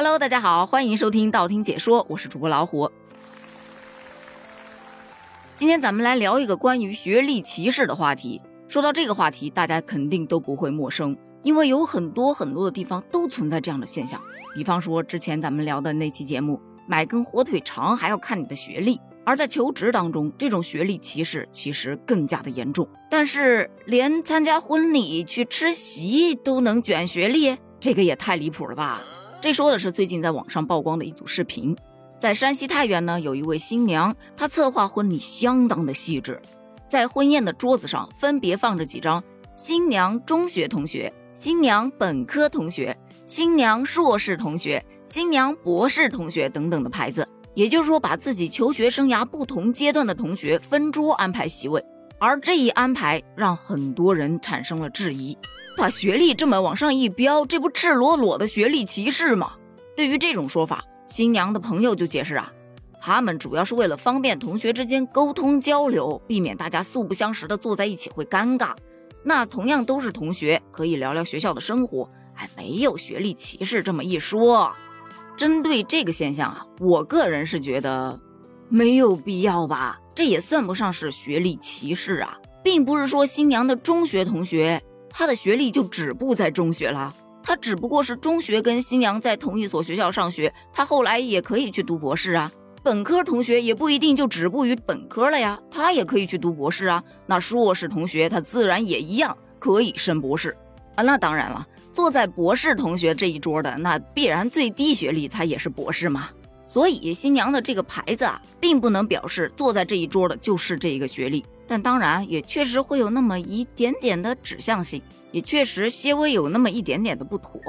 Hello，大家好，欢迎收听道听解说，我是主播老虎。今天咱们来聊一个关于学历歧视的话题。说到这个话题，大家肯定都不会陌生，因为有很多很多的地方都存在这样的现象。比方说之前咱们聊的那期节目，买根火腿肠还要看你的学历。而在求职当中，这种学历歧视其实更加的严重。但是，连参加婚礼去吃席都能卷学历，这个也太离谱了吧！这说的是最近在网上曝光的一组视频，在山西太原呢，有一位新娘，她策划婚礼相当的细致，在婚宴的桌子上分别放着几张新娘中学同学、新娘本科同学、新娘硕士同学、新娘博士同学等等的牌子。也就是说，把自己求学生涯不同阶段的同学分桌安排席位，而这一安排让很多人产生了质疑：把学历这么往上一标，这不赤裸裸的学历歧视吗？对于这种说法，新娘的朋友就解释啊，他们主要是为了方便同学之间沟通交流，避免大家素不相识的坐在一起会尴尬。那同样都是同学，可以聊聊学校的生活，哎，没有学历歧视这么一说。针对这个现象啊，我个人是觉得没有必要吧，这也算不上是学历歧视啊，并不是说新娘的中学同学他的学历就止步在中学了，他只不过是中学跟新娘在同一所学校上学，他后来也可以去读博士啊。本科同学也不一定就止步于本科了呀，他也可以去读博士啊。那硕士同学他自然也一样可以升博士啊。那当然了。坐在博士同学这一桌的，那必然最低学历，他也是博士嘛。所以新娘的这个牌子啊，并不能表示坐在这一桌的就是这一个学历。但当然，也确实会有那么一点点的指向性，也确实些微有那么一点点的不妥。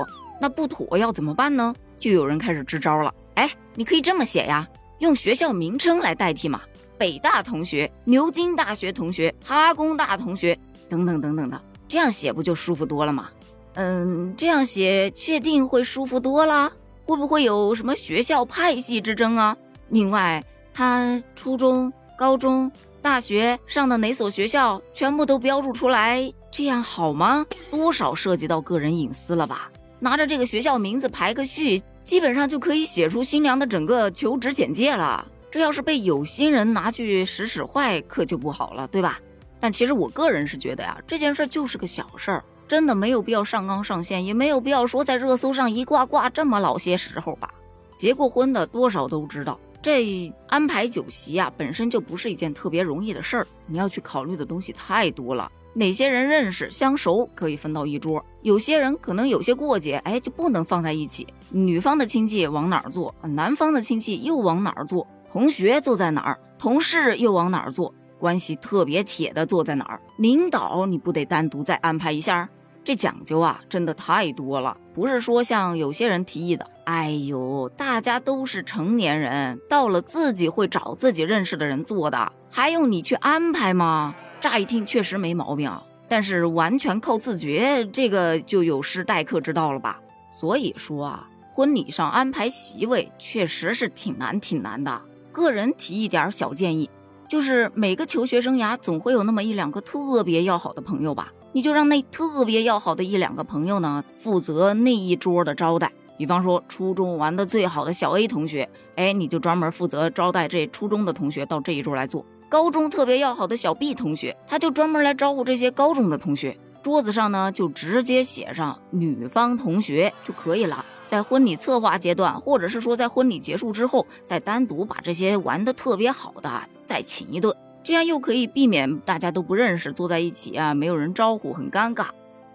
那不妥要怎么办呢？就有人开始支招了。哎，你可以这么写呀，用学校名称来代替嘛，北大同学、牛津大学同学、哈工大同学等等等等的，这样写不就舒服多了吗？嗯，这样写确定会舒服多了？会不会有什么学校派系之争啊？另外，他初中、高中、大学上的哪所学校，全部都标注出来，这样好吗？多少涉及到个人隐私了吧？拿着这个学校名字排个序，基本上就可以写出新娘的整个求职简介了。这要是被有心人拿去使使坏，可就不好了，对吧？但其实我个人是觉得呀，这件事就是个小事儿。真的没有必要上纲上线，也没有必要说在热搜上一挂挂这么老些时候吧。结过婚的多少都知道，这安排酒席啊，本身就不是一件特别容易的事儿。你要去考虑的东西太多了，哪些人认识相熟可以分到一桌，有些人可能有些过节，哎就不能放在一起。女方的亲戚往哪儿坐，男方的亲戚又往哪儿坐，同学坐在哪儿，同事又往哪儿坐，关系特别铁的坐在哪儿，领导你不得单独再安排一下？这讲究啊，真的太多了，不是说像有些人提议的，哎呦，大家都是成年人，到了自己会找自己认识的人做的，还用你去安排吗？乍一听确实没毛病，但是完全靠自觉，这个就有失待客之道了吧？所以说啊，婚礼上安排席位确实是挺难挺难的。个人提一点小建议，就是每个求学生涯总会有那么一两个特别要好的朋友吧。你就让那特别要好的一两个朋友呢，负责那一桌的招待。比方说，初中玩的最好的小 A 同学，哎，你就专门负责招待这初中的同学到这一桌来坐。高中特别要好的小 B 同学，他就专门来招呼这些高中的同学。桌子上呢，就直接写上女方同学就可以了。在婚礼策划阶段，或者是说在婚礼结束之后，再单独把这些玩的特别好的再请一顿。这样又可以避免大家都不认识坐在一起啊，没有人招呼很尴尬，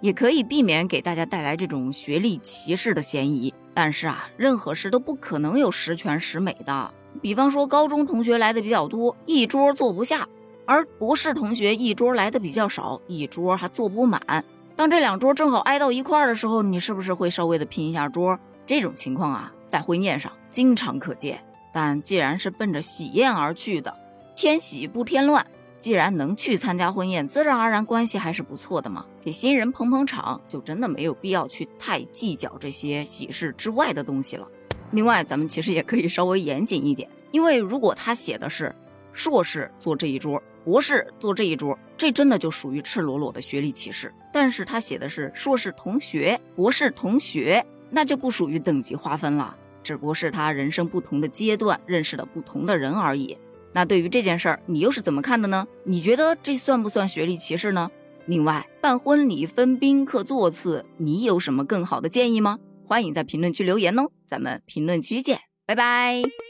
也可以避免给大家带来这种学历歧视的嫌疑。但是啊，任何事都不可能有十全十美的。比方说，高中同学来的比较多，一桌坐不下；而博士同学一桌来的比较少，一桌还坐不满。当这两桌正好挨到一块儿的时候，你是不是会稍微的拼一下桌？这种情况啊，在婚宴上经常可见。但既然是奔着喜宴而去的，添喜不添乱，既然能去参加婚宴，自然而然关系还是不错的嘛。给新人捧捧场，就真的没有必要去太计较这些喜事之外的东西了。另外，咱们其实也可以稍微严谨一点，因为如果他写的是硕士坐这一桌，博士坐这一桌，这真的就属于赤裸裸的学历歧视。但是他写的是硕士同学、博士同学，那就不属于等级划分了，只不过是他人生不同的阶段认识了不同的人而已。那对于这件事儿，你又是怎么看的呢？你觉得这算不算学历歧视呢？另外，办婚礼分宾客座次，你有什么更好的建议吗？欢迎在评论区留言哦，咱们评论区见，拜拜。